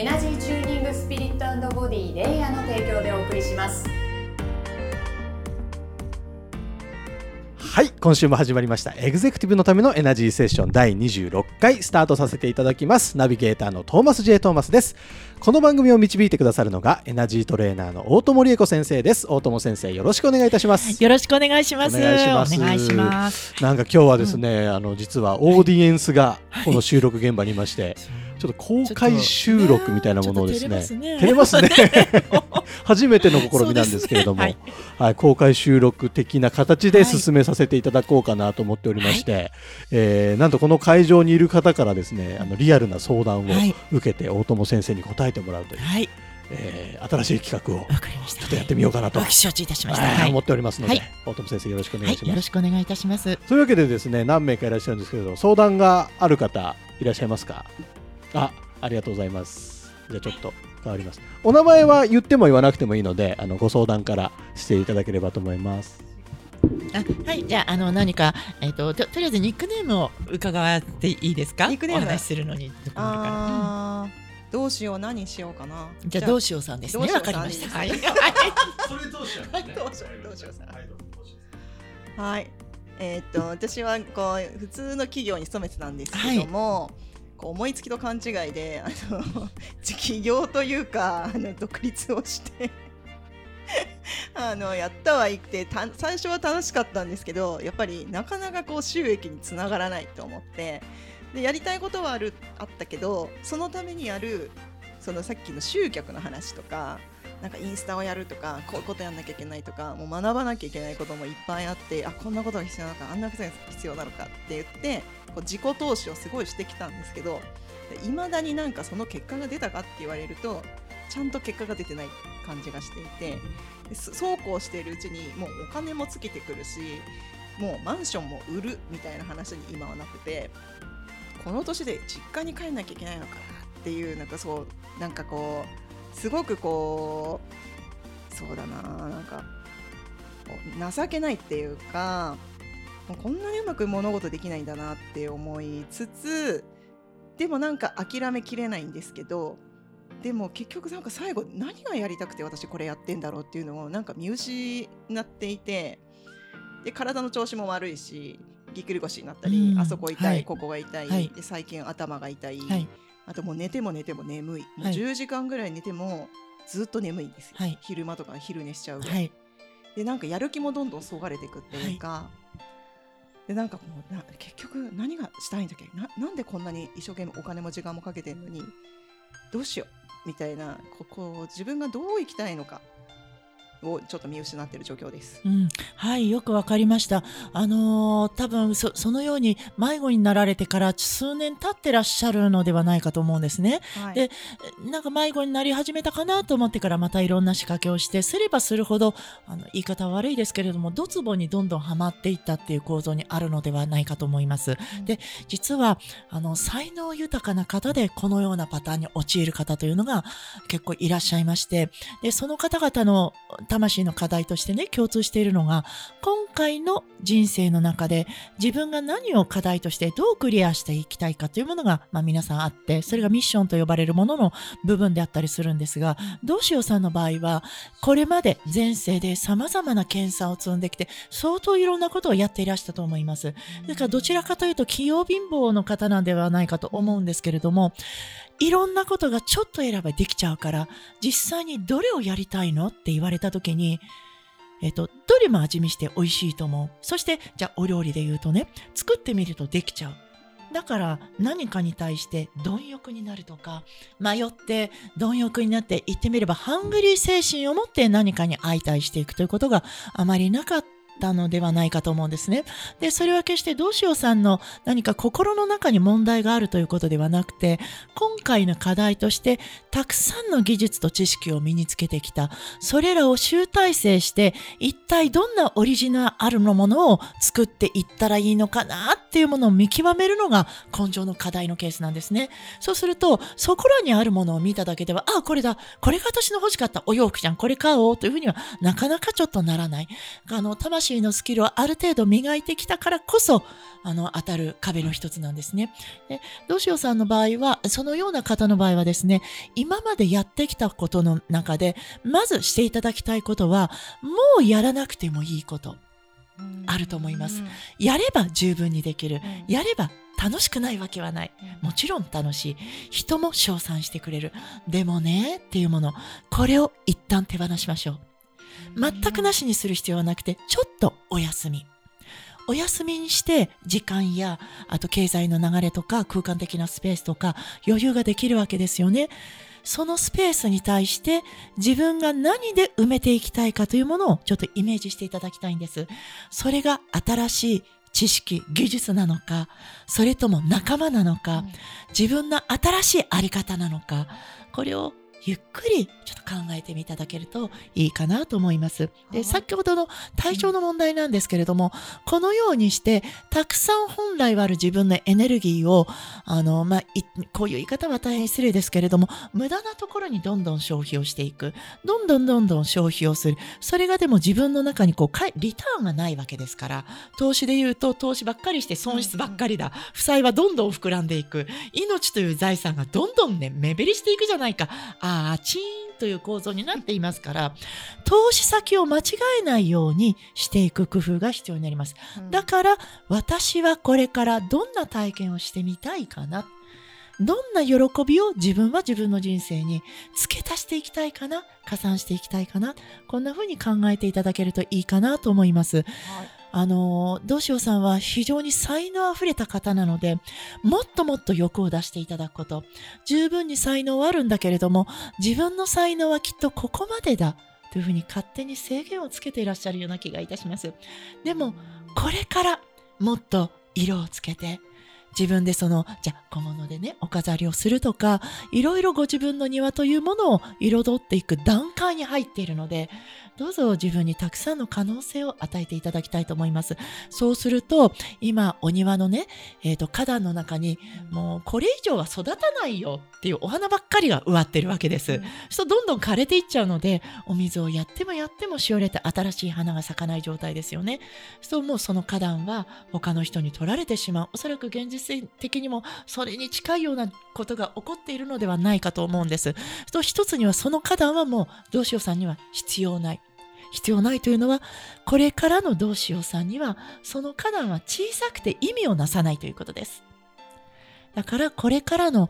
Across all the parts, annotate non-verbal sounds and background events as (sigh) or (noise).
エナジーチューニングスピリットボディレイヤーの提供でお送りします。はい。今週も始まりました。エグゼクティブのためのエナジーセッション。第26回スタートさせていただきます。ナビゲーターのトーマス J トーマスです。この番組を導いてくださるのがエナジートレーナーの大友理恵子先生です。大友先生よろしくお願いいたします。よろしくお願いします。お願いします。なんか今日はですね、うん、あの実はオーディエンスがこの収録現場にいまして、はい。ちょっと公開収録みたいなものをですね、照れますね。初めての試みなんですけれども、ね。はい、はい、公開収録的な形で進めさせていただこうかなと思っておりまして、はい、えー、なんとこの会場にいる方からですねあのリアルな相談を受けて、大友先生に答えてもらうという。はい。えー、新しい企画をちょっとやってみようかなと承知いたしました、はい、思っておりますので、はい、大友先生よろしくお願いします、はい、よろしくお願いいたします。というわけでですね何名かいらっしゃるんですけれど相談がある方いらっしゃいますか？あありがとうございます。じゃあちょっと変わります。お名前は言っても言わなくてもいいので、あのご相談からしていただければと思います。あはいじゃああの何かえっ、ー、とととりあえずニックネームを伺っていいですか？ニックネーム？お話しするのにあ、うん、どうしよう何しようかな。じゃあどうしようさんですね。わかりました。はい。それどうしよう、ね。どうしようどうしようさん。はい。えっ、ー、と私はこう普通の企業に勤めてたんですけども。はいこう思いつきと勘違いであの (laughs) 起業というかあの独立をしてあのやったはいって最初は楽しかったんですけどやっぱりなかなかこう収益につながらないと思ってでやりたいことはあるあったけどそのためにやるそのさっきの集客の話とかなんかインスタをやるとかこういうことやんなきゃいけないとかもう学ばなきゃいけないこともいっぱいあってあこんなことが必要なのかあんなことが必要なのかって言ってこう自己投資をすごいしてきたんですけどいまだになんかその結果が出たかって言われるとちゃんと結果が出てない感じがしていてそうこうしているうちにもうお金も尽きてくるしもうマンションも売るみたいな話に今はなってこの年で実家に帰んなきゃいけないのかなっていうなんかそうなんかこうすごくこうそうだななんか情けないっていうかこんなにうまく物事できないんだなって思いつつでもなんか諦めきれないんですけどでも結局なんか最後何がやりたくて私これやってんだろうっていうのをなんか見失っていてで体の調子も悪いしぎっくり腰になったり、あそこ痛い、はい、ここが痛い、はい、で最近頭が痛い、はい、あともう寝ても寝ても眠い。もう10時間ぐらい寝てもずっと眠いんですよ、昼間とか昼寝しちゃうぐらい、でなんかやる気もどんどんそがれていくっていうか、でなんかもうな結局何がしたいんだっけ？ななんでこんなに一生懸命お金も時間もかけてるのにどうしよう？みたいなここ自分がどう生きたいのか。をちょっと見失っている状況です。うん、はいよくわかりました。あのー、多分そそのように迷子になられてから数年経ってらっしゃるのではないかと思うんですね。はい、でなんか迷子になり始めたかなと思ってからまたいろんな仕掛けをしてすればするほどあの言い方は悪いですけれどもドツボにどんどんはまっていったっていう構造にあるのではないかと思います。うん、で実はあの才能豊かな方でこのようなパターンに陥る方というのが結構いらっしゃいましてでその方々の魂の課題としてね、共通しているのが、今回の人生の中で自分が何を課題としてどうクリアしていきたいかというものが、まあ、皆さんあって、それがミッションと呼ばれるものの部分であったりするんですが、どうしようさんの場合は、これまで前世で様々な検査を積んできて、相当いろんなことをやっていらしたと思います。だからどちらかというと、器用貧乏の方なんではないかと思うんですけれども、いろんなことがちょっと選べできちゃうから、実際にどれをやりたいのって言われた時に、えっと、どれも味見して美味しいと思う。そして、じゃあお料理で言うとね、作ってみるとできちゃう。だから何かに対して貪欲になるとか迷って貪欲になって言ってみればハングリー精神を持って何かに相対していくということがあまりなかったったのではないかと思うんですね。で、それは決してどうしようさんの何か心の中に問題があるということではなくて、今回の課題としてたくさんの技術と知識を身につけてきた、それらを集大成して、一体どんなオリジナルのものを作っていったらいいのかなっていうものを見極めるのが根性の課題のケースなんですね。そうすると、そこらにあるものを見ただけでは、あ、これだ、これが私の欲しかったお洋服じゃん、これ買おうというふうにはなかなかちょっとならない。あの、魂のスキルをある程度磨いてきたからこそ、あの、当たる壁の一つなんですね。で、どうしようさんの場合は、そのような方の場合はですね、今までやってきたことの中で、まずしていただきたいことは、もうやらなくてもいいこと。あると思います。やれば十分にできる。やれば楽しくないわけはない。もちろん楽しい。人も称賛してくれる。でもね、っていうもの。これを一旦手放しましょう。全くなしにする必要はなくて、ちょっとお休み。お休みにして時間やあと経済の流れとか空間的なスペースとか余裕ができるわけですよね。そのスペースに対して自分が何で埋めていきたいかというものをちょっとイメージしていただきたいんです。それが新しい知識、技術なのか、それとも仲間なのか、自分の新しいあり方なのか、これをゆっくりちょっと考えてみいただけるといいかなと思います。で、先ほどの体調の問題なんですけれども、このようにして、たくさん本来はある自分のエネルギーを、あの、まあ、こういう言い方は大変失礼ですけれども、無駄なところにどんどん消費をしていく。どんどんどんどん消費をする。それがでも自分の中にこう、リターンがないわけですから、投資で言うと投資ばっかりして損失ばっかりだ。負債はどんどん膨らんでいく。命という財産がどんどんね、目減りしていくじゃないか。ああ、チーンという構造になっていますから、投資先を間違えないようにしていく工夫が必要になります。だから、私はこれからどんな体験をしてみたいかな。どんな喜びを自分は自分の人生に付け足していきたいかな加算していきたいかなこんな風に考えていただけるといいかなと思います。はいあの、どうしようさんは非常に才能あふれた方なので、もっともっと欲を出していただくこと。十分に才能はあるんだけれども、自分の才能はきっとここまでだ。というふうに勝手に制限をつけていらっしゃるような気がいたします。でも、これからもっと色をつけて、自分でその、じゃあ小物でね、お飾りをするとか、いろいろご自分の庭というものを彩っていく段階に入っているので、どうぞ自分にたくさんの可能性を与えていただきたいと思います。そうすると、今、お庭のね、えっ、ー、と、花壇の中に、もうこれ以上は育たないよっていうお花ばっかりが植わってるわけです。うん、そうどんどん枯れていっちゃうので、お水をやってもやってもしおれて新しい花が咲かない状態ですよね。そうもうその花壇は他の人に取られてしまう。おそらく現実的にもそれに近いようなことが起こっているのではないかと思うんです。と一つにはその花壇はもうどうしようさんには必要ない。必要ないというのは、これからのどうしようさんには、その花壇は小さくて意味をなさないということです。だからこれからの、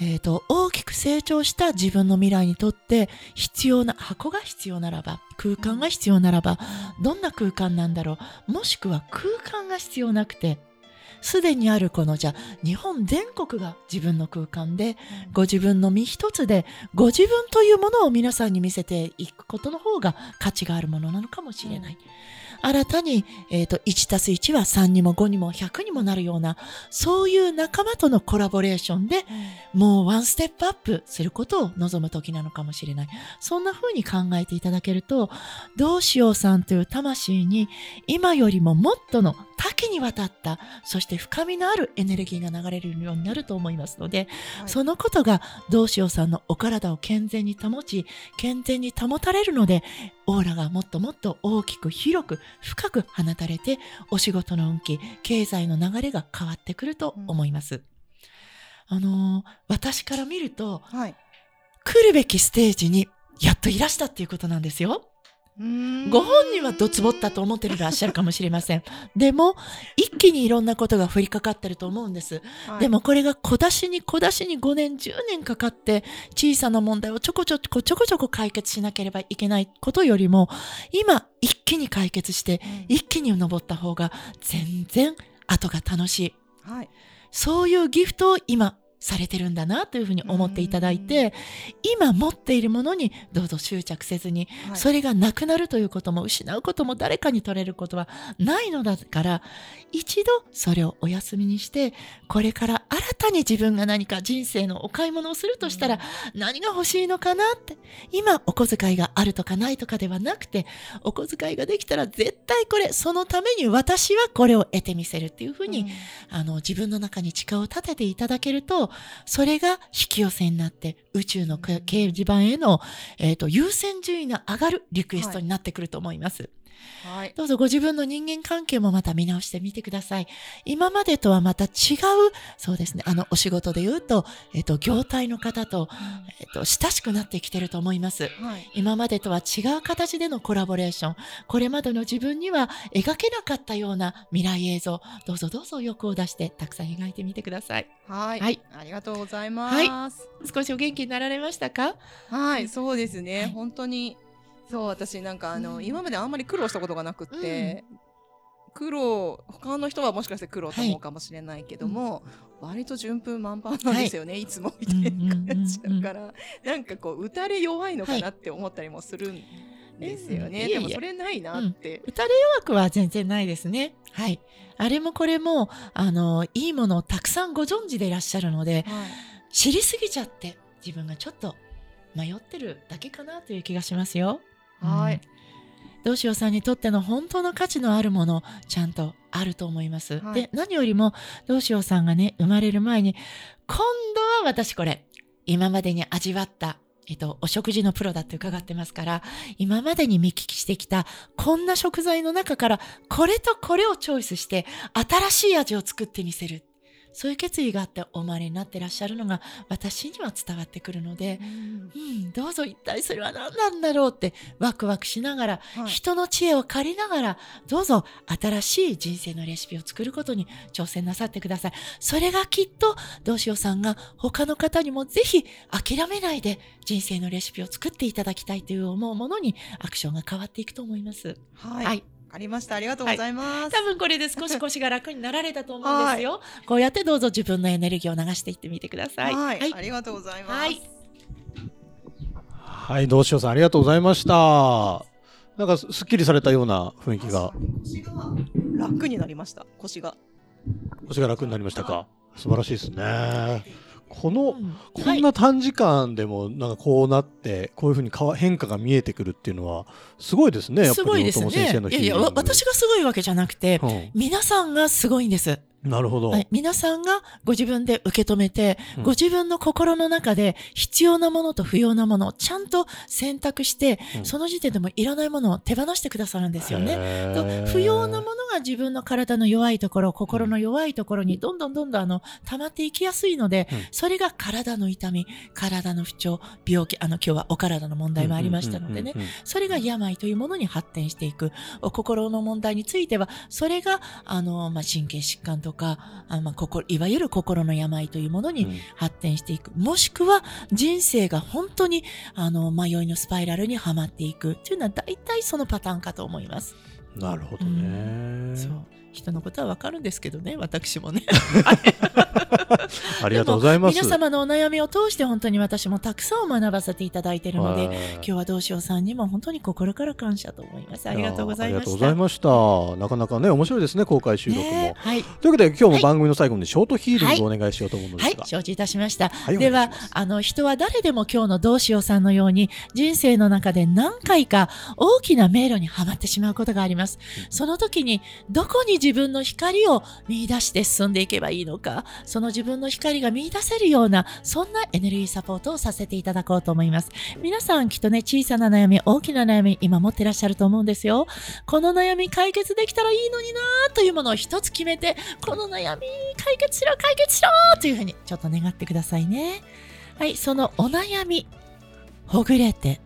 えーと、大きく成長した自分の未来にとって必要な箱が必要ならば空間が必要ならばどんな空間なんだろうもしくは空間が必要なくてすでにあるこのじゃ日本全国が自分の空間で、ご自分の身一つでご自分というものを皆さんに見せていくことの方が価値があるものなのかもしれない。新たに、えーと、1たす1は3にも5にも100にもなるようなそういう仲間とのコラボレーションで、もうワンステップアップすることを望む時なのかもしれないそんな風に考えていただけるとどうしようさんという魂に今よりももっとの多岐にわたったそして深みのあるエネルギーが流れるようになると思いますので、はい、そのことがどうしようさんのお体を健全に保ち健全に保たれるのでオーラがもっともっと大きく広く深く放たれてお仕事の運気経済の流れが変わってくると思います。うん、あのー、私から見ると、はい、来るべきステージにやっといらしたっていうことなんですよ。ご本人はどつぼったと思ってらっしゃるかもしれません。(laughs) でも、一気にいろんなことが降りかかってると思うんです。はい、でもこれが小出しに小出しに5年、10年かかって、小さな問題をちょこちょこちょこちょこ解決しなければいけないことよりも、今、一気に解決して、一気に登った方が全然後が楽しい。はい、そういうギフトを今、されてるんだなというふうに思っていただいて、今持っているものにどうぞ執着せずに、はい、それがなくなるということも失うことも誰かに取れることはないのだから一度それをお休みにしてこれから新たに自分が何か人生のお買い物をするとしたら何が欲しいのかなって今お小遣いがあるとかないとかではなくてお小遣いができたら絶対これそのために私はこれを得てみせるっていうふうに、うん、あの自分の中に誓を立てていただけるとそれが引き寄せになって宇宙の掲示板への、えーと、優先順位が上がるリクエストになってくると思います。はいはい、どうぞご自分の人間関係もまた見直してみてください。今までとはまた違う、そうですね、あの、お仕事で言うと、えっ、と、業態の方と、えっ、と、親しくなってきてると思います、はい、今までとは違う形でのコラボレーション、これまでの自分には描けなかったような未来映像、どうぞどうぞ欲を出してたくさん描いてみてください。はい。はい、ありがとうございます。はい。少しお元気になられましたか？はい、そうですね。はい、本当にそう私なんかあの、うん、今まであんまり苦労したことがなくって、うん、苦労他の人はもしかして苦労と思うかもしれないけども、はい、割と順風満帆なんですよね、はい、いつもみたいな感じだから、なんかこう打たれ弱いのかなって思ったりもするんですよね、はい、でもそれないなって、うん、打たれ弱くは全然ないですね。はい。あれもこれもあのいいものをたくさんご存知でいらっしゃるので、知りすぎちゃって自分がちょっと迷ってるだけかなという気がしますよ。はい。どうしようさんにとっての本当の価値のあるもの、ちゃんとあると思います。はい、で、何よりも、どうしようさんがね、生まれる前に、今度は私これ、今までに味わった、えっと、お食事のプロだって伺ってますから、今までに見聞きしてきた、こんな食材の中から、これとこれをチョイスして、新しい味を作ってみせる。そういう決意があってお生まれになってらっしゃるのが私には伝わってくるので、うん、うん、どうぞ一体それは何なんだろうってワクワクしながら、はい、人の知恵を借りながらどうぞ新しい人生のレシピを作ることに挑戦なさってください。それがきっとどうしようさんが他の方にもぜひ諦めないで人生のレシピを作っていただきたいという思うものにアクションが変わっていくと思います。はい、はいかりました。ありがとうございます。はい、多分これで少し (laughs) 腰が楽になられたと思うんですよ。はい、こうやってどうぞ自分のエネルギーを流していってみてください。はい、はい、ありがとうございます。はい、はい、どうしようさんありがとうございました。なんかすっきりされたような雰囲気が。腰が楽になりました。腰が。腰が楽になりましたか。素晴らしいですね。この、うん、こんな短時間でもなんかこうなって、こういうふうに変化が見えてくるっていうのはすごいですね。すごいですね。いやいや私がすごいわけじゃなくて、うん、皆さんがすごいんです。なるほど、はい。皆さんがご自分で受け止めて、うん、ご自分の心の中で必要なものと不要なものをちゃんと選択して、うん、その時点でもいらないものを手放してくださるんですよね。不要なものが自分の体の弱いところ、心の弱いところにどんどんどんどんあの溜まっていきやすいので、うん、それが体の痛み、体の不調、病気、あの今日はお体の問題もありましたのでね、それが病というものに発展していく。心の問題については、それがあの、まあ、神経疾患ととかあ、まあ、心いわゆる心の病というものに発展していく、うん、もしくは人生が本当にあの迷いのスパイラルにはまっていく。というのは大体そのパターンかと思います。なるほどね、うん、そう人のことはわかるんですけどね、私もね。(laughs) ありがとうございます。皆様のお悩みを通して本当に私もたくさん学ばせていただいているので、今日はどうしようさんにも本当に心から感謝と思います。ありがとうございました。ありがとうございました。なかなかね、面白いですね、公開収録も。ね、はい。というわけで、今日も番組の最後にショートヒーリングをお願いしようと思うんですが。はい、はい、承知いたしました。はい、では、あの、人は誰でも今日のどうしようさんのように、人生の中で何回か大きな迷路にはまってしまうことがあります。その時に、どこに自分の光を見出して進んでいけばいいのか、その自分の光が見出せるような、そんなエネルギーサポートをさせていただこうと思います。皆さんきっとね、小さな悩み、大きな悩み、今持ってらっしゃると思うんですよ。この悩み解決できたらいいのになというものを一つ決めて、この悩み解決しろ、解決しろというふうにちょっと願ってくださいね。はい、そのお悩み、ほぐれて、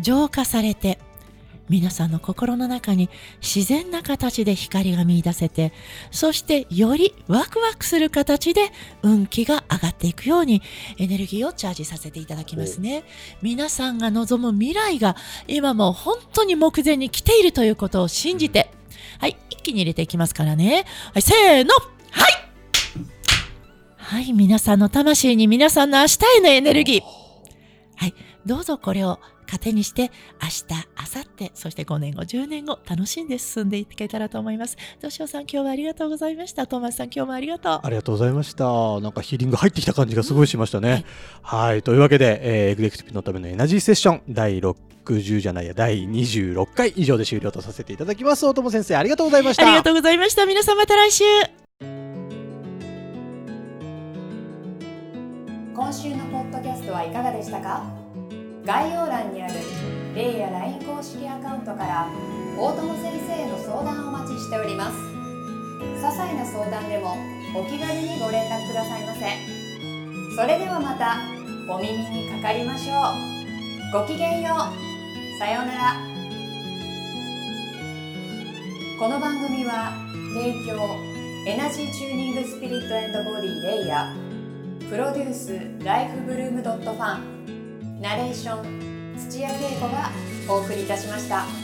浄化されて、皆さんの心の中に自然な形で光が見出せて、そしてよりワクワクする形で運気が上がっていくようにエネルギーをチャージさせていただきますね。皆さんが望む未来が今も本当に目前に来ているということを信じて、はい、一気に入れていきますからね。はい、せーの。はい。はい皆さんの魂に皆さんの明日へのエネルギー。はいどうぞこれを糧にして明日明後日そして5年後10年後楽しんで進んでいけたらと思います。どうしようさん今日はありがとうございました。トーマスさん今日もありがとう。ありがとうございました。なんかヒーリング入ってきた感じがすごいしましたね、うん、はい、はい、というわけで、えー、エグゼクティブのためのエナジーセッション第60じゃないや第26回以上で終了とさせていただきます。大友先生ありがとうございました。ありがとうございました。皆さんまた来週。今週のポッドキャストはいかがでしたか？概要欄にあるレイや LINE 公式アカウントから大友先生への相談をお待ちしております。些細な相談でもお気軽にご連絡くださいませ。それではまたお耳にかかりましょう。ごきげんよう。さようなら。この番組は提供エナジーチューニングスピリットボディレイヤー。プロデュースライフブルームドットファン。ナレーション土屋恵子がお送りいたしました。